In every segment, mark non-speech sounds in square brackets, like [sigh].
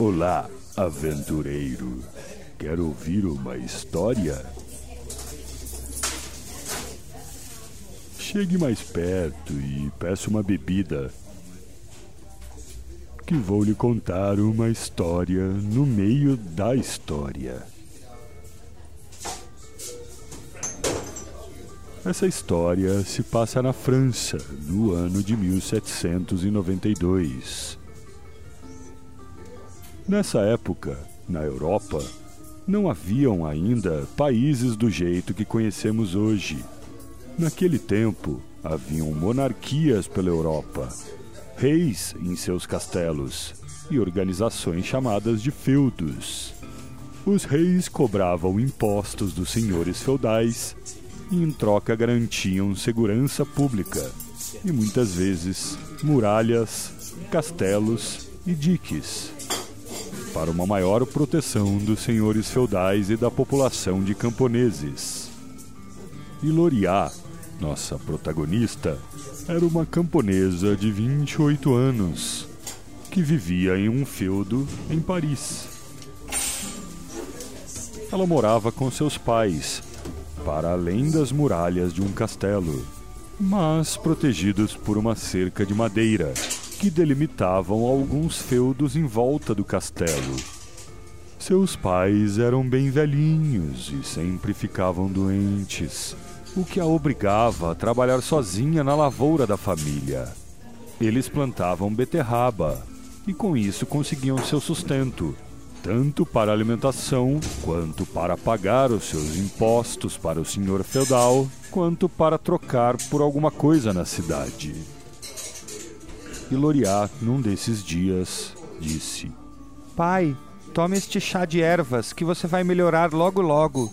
Olá, aventureiro. Quer ouvir uma história? Chegue mais perto e peça uma bebida. Que vou lhe contar uma história no meio da história. Essa história se passa na França, no ano de 1792. Nessa época, na Europa, não haviam ainda países do jeito que conhecemos hoje. Naquele tempo, haviam monarquias pela Europa, reis em seus castelos e organizações chamadas de feudos. Os reis cobravam impostos dos senhores feudais e, em troca, garantiam segurança pública e muitas vezes muralhas, castelos e diques para uma maior proteção dos senhores feudais e da população de camponeses. E Loriá, nossa protagonista, era uma camponesa de 28 anos que vivia em um feudo em Paris. Ela morava com seus pais, para além das muralhas de um castelo, mas protegidos por uma cerca de madeira que delimitavam alguns feudos em volta do castelo. Seus pais eram bem velhinhos e sempre ficavam doentes, o que a obrigava a trabalhar sozinha na lavoura da família. Eles plantavam beterraba e com isso conseguiam seu sustento, tanto para alimentação quanto para pagar os seus impostos para o senhor feudal, quanto para trocar por alguma coisa na cidade. E Loriá, num desses dias, disse: Pai, tome este chá de ervas que você vai melhorar logo logo.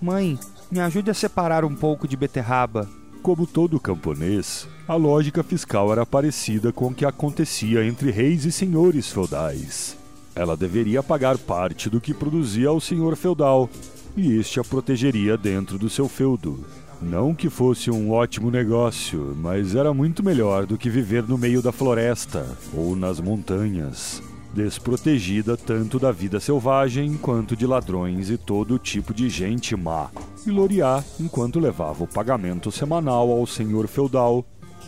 Mãe, me ajude a separar um pouco de beterraba. Como todo camponês, a lógica fiscal era parecida com o que acontecia entre reis e senhores feudais. Ela deveria pagar parte do que produzia ao senhor feudal, e este a protegeria dentro do seu feudo. Não que fosse um ótimo negócio, mas era muito melhor do que viver no meio da floresta ou nas montanhas, desprotegida tanto da vida selvagem quanto de ladrões e todo tipo de gente má. E Loriá, enquanto levava o pagamento semanal ao senhor feudal,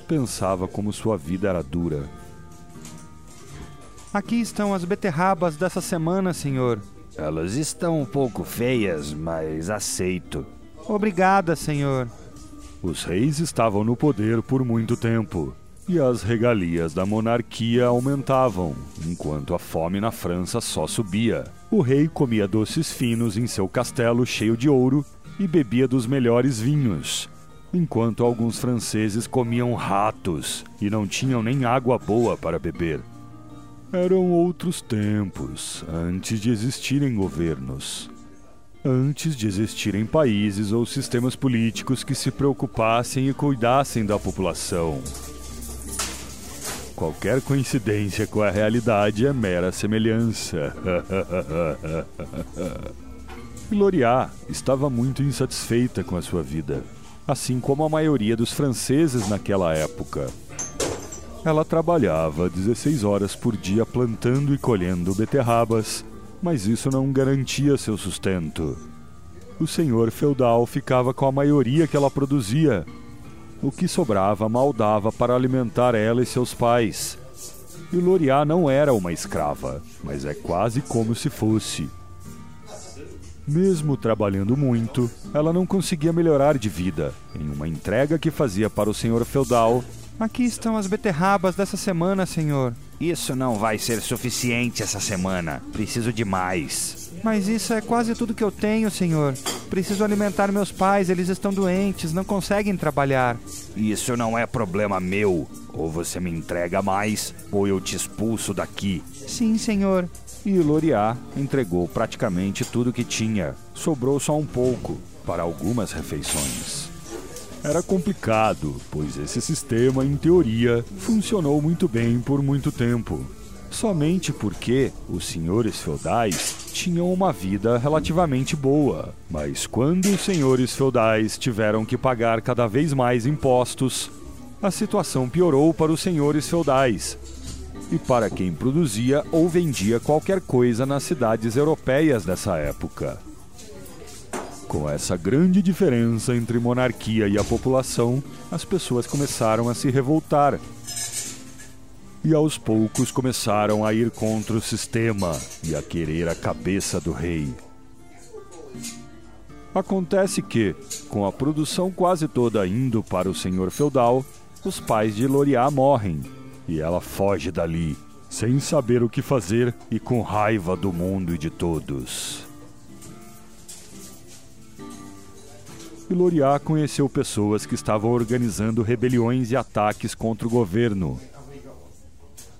pensava como sua vida era dura. Aqui estão as beterrabas dessa semana, senhor. Elas estão um pouco feias, mas aceito. Obrigada, senhor. Os reis estavam no poder por muito tempo, e as regalias da monarquia aumentavam, enquanto a fome na França só subia. O rei comia doces finos em seu castelo cheio de ouro e bebia dos melhores vinhos, enquanto alguns franceses comiam ratos e não tinham nem água boa para beber. Eram outros tempos, antes de existirem governos antes de existirem países ou sistemas políticos que se preocupassem e cuidassem da população. Qualquer coincidência com a realidade é mera semelhança. [laughs] Gloriá estava muito insatisfeita com a sua vida, assim como a maioria dos franceses naquela época. Ela trabalhava 16 horas por dia plantando e colhendo beterrabas, mas isso não garantia seu sustento. O senhor feudal ficava com a maioria que ela produzia. O que sobrava mal dava para alimentar ela e seus pais. E Loriá não era uma escrava, mas é quase como se fosse. Mesmo trabalhando muito, ela não conseguia melhorar de vida. Em uma entrega que fazia para o senhor feudal, Aqui estão as beterrabas dessa semana, senhor. Isso não vai ser suficiente essa semana. Preciso de mais. Mas isso é quase tudo que eu tenho, senhor. Preciso alimentar meus pais, eles estão doentes, não conseguem trabalhar. Isso não é problema meu. Ou você me entrega mais, ou eu te expulso daqui. Sim, senhor. E Loriá entregou praticamente tudo que tinha. Sobrou só um pouco para algumas refeições. Era complicado, pois esse sistema, em teoria, funcionou muito bem por muito tempo. Somente porque os senhores feudais tinham uma vida relativamente boa. Mas quando os senhores feudais tiveram que pagar cada vez mais impostos, a situação piorou para os senhores feudais. e para quem produzia ou vendia qualquer coisa nas cidades europeias dessa época. Com essa grande diferença entre monarquia e a população, as pessoas começaram a se revoltar. E aos poucos começaram a ir contra o sistema e a querer a cabeça do rei. Acontece que, com a produção quase toda indo para o senhor feudal, os pais de Loriá morrem e ela foge dali, sem saber o que fazer e com raiva do mundo e de todos. E Loriá conheceu pessoas que estavam organizando rebeliões e ataques contra o governo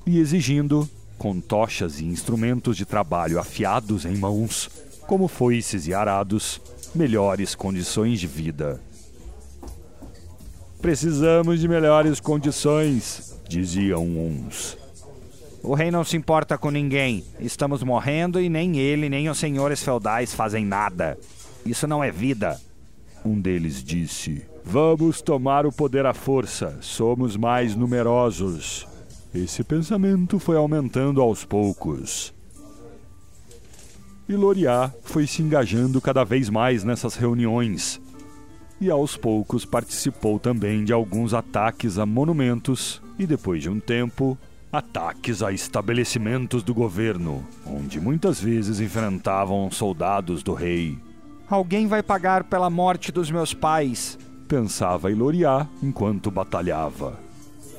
e exigindo, com tochas e instrumentos de trabalho afiados em mãos, como foices e arados, melhores condições de vida. Precisamos de melhores condições, diziam uns. O rei não se importa com ninguém. Estamos morrendo e nem ele nem os senhores feudais fazem nada. Isso não é vida. Um deles disse: Vamos tomar o poder à força. Somos mais numerosos. Esse pensamento foi aumentando aos poucos. E Loriá foi se engajando cada vez mais nessas reuniões. E aos poucos participou também de alguns ataques a monumentos e, depois de um tempo, ataques a estabelecimentos do governo, onde muitas vezes enfrentavam soldados do rei. Alguém vai pagar pela morte dos meus pais, pensava Iloriá enquanto batalhava.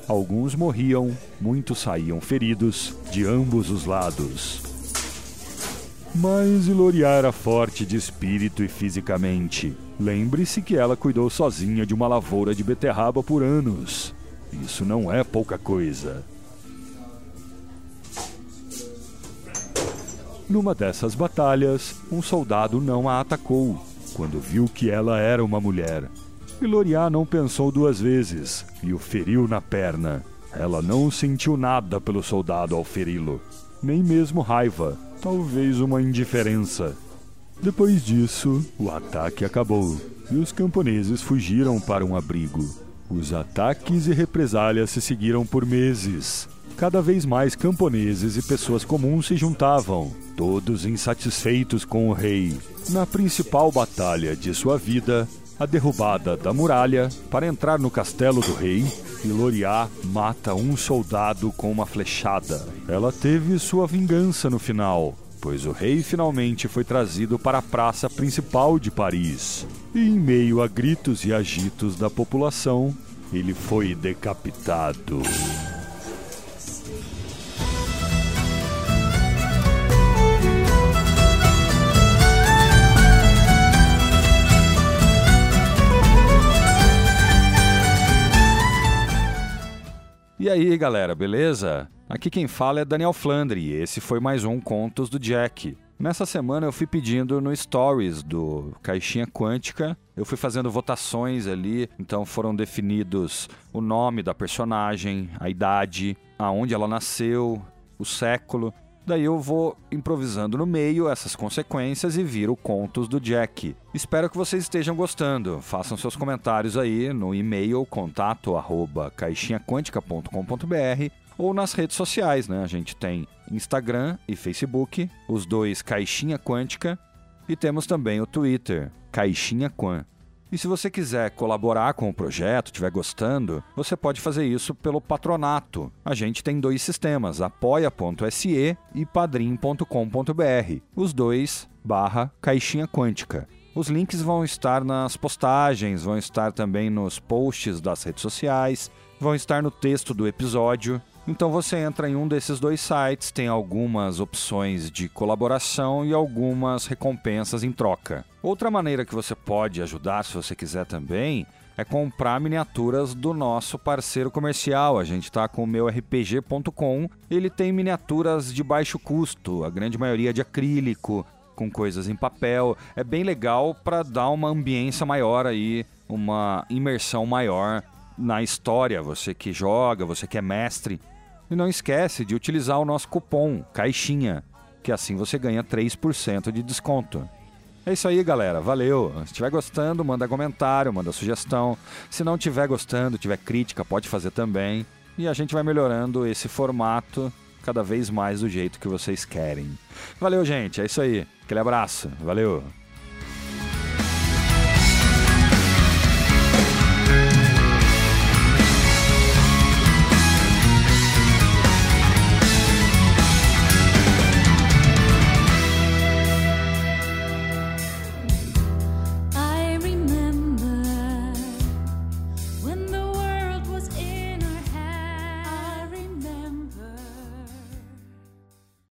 Alguns morriam, muitos saíam feridos de ambos os lados. Mas Iloriá era forte de espírito e fisicamente. Lembre-se que ela cuidou sozinha de uma lavoura de beterraba por anos. Isso não é pouca coisa. Numa dessas batalhas, um soldado não a atacou quando viu que ela era uma mulher. E Loriá não pensou duas vezes e o feriu na perna. Ela não sentiu nada pelo soldado ao feri-lo, nem mesmo raiva, talvez uma indiferença. Depois disso, o ataque acabou e os camponeses fugiram para um abrigo. Os ataques e represálias se seguiram por meses. Cada vez mais camponeses e pessoas comuns se juntavam, todos insatisfeitos com o rei. Na principal batalha de sua vida, a derrubada da muralha, para entrar no castelo do rei, Iloriá mata um soldado com uma flechada. Ela teve sua vingança no final, pois o rei finalmente foi trazido para a praça principal de Paris. E em meio a gritos e agitos da população, ele foi decapitado. E aí, galera, beleza? Aqui quem fala é Daniel Flandre e esse foi mais um Contos do Jack. Nessa semana eu fui pedindo no Stories do Caixinha Quântica, eu fui fazendo votações ali, então foram definidos o nome da personagem, a idade, aonde ela nasceu, o século. Daí eu vou improvisando no meio essas consequências e viro contos do Jack. Espero que vocês estejam gostando. Façam seus comentários aí no e-mail contato arroba caixinhaquântica.com.br ou nas redes sociais, né? A gente tem Instagram e Facebook, os dois Caixinha Quântica, e temos também o Twitter, Caixinha Quan. E se você quiser colaborar com o projeto, estiver gostando, você pode fazer isso pelo patronato. A gente tem dois sistemas, apoia.se e padrim.com.br. Os dois barra caixinha quântica. Os links vão estar nas postagens, vão estar também nos posts das redes sociais, vão estar no texto do episódio. Então você entra em um desses dois sites, tem algumas opções de colaboração e algumas recompensas em troca. Outra maneira que você pode ajudar, se você quiser também, é comprar miniaturas do nosso parceiro comercial. A gente está com o meu RPG.com. Ele tem miniaturas de baixo custo, a grande maioria de acrílico, com coisas em papel. É bem legal para dar uma ambiência maior aí, uma imersão maior na história. Você que joga, você que é mestre, e não esquece de utilizar o nosso cupom CAIXINHA, que assim você ganha 3% de desconto. É isso aí, galera. Valeu. Se estiver gostando, manda comentário, manda sugestão. Se não estiver gostando, tiver crítica, pode fazer também. e a gente vai melhorando esse formato cada vez mais do jeito que vocês querem. Valeu, gente. É isso aí. Aquele abraço. Valeu.